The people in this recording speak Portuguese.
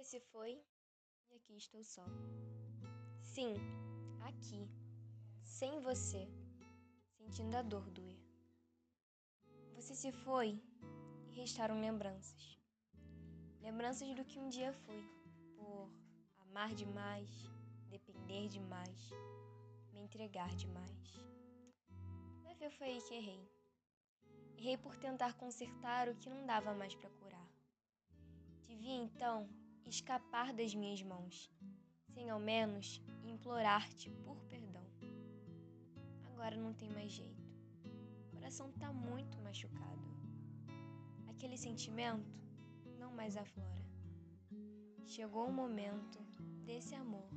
Você se foi e aqui estou só. Sim, aqui, sem você, sentindo a dor doer. Você se foi e restaram lembranças. Lembranças do que um dia fui, por amar demais, depender demais, me entregar demais. Vai ver, foi aí que errei. Errei por tentar consertar o que não dava mais para curar. Devia então escapar das minhas mãos, sem ao menos implorar-te por perdão. Agora não tem mais jeito. O coração tá muito machucado. Aquele sentimento não mais aflora. Chegou o momento desse amor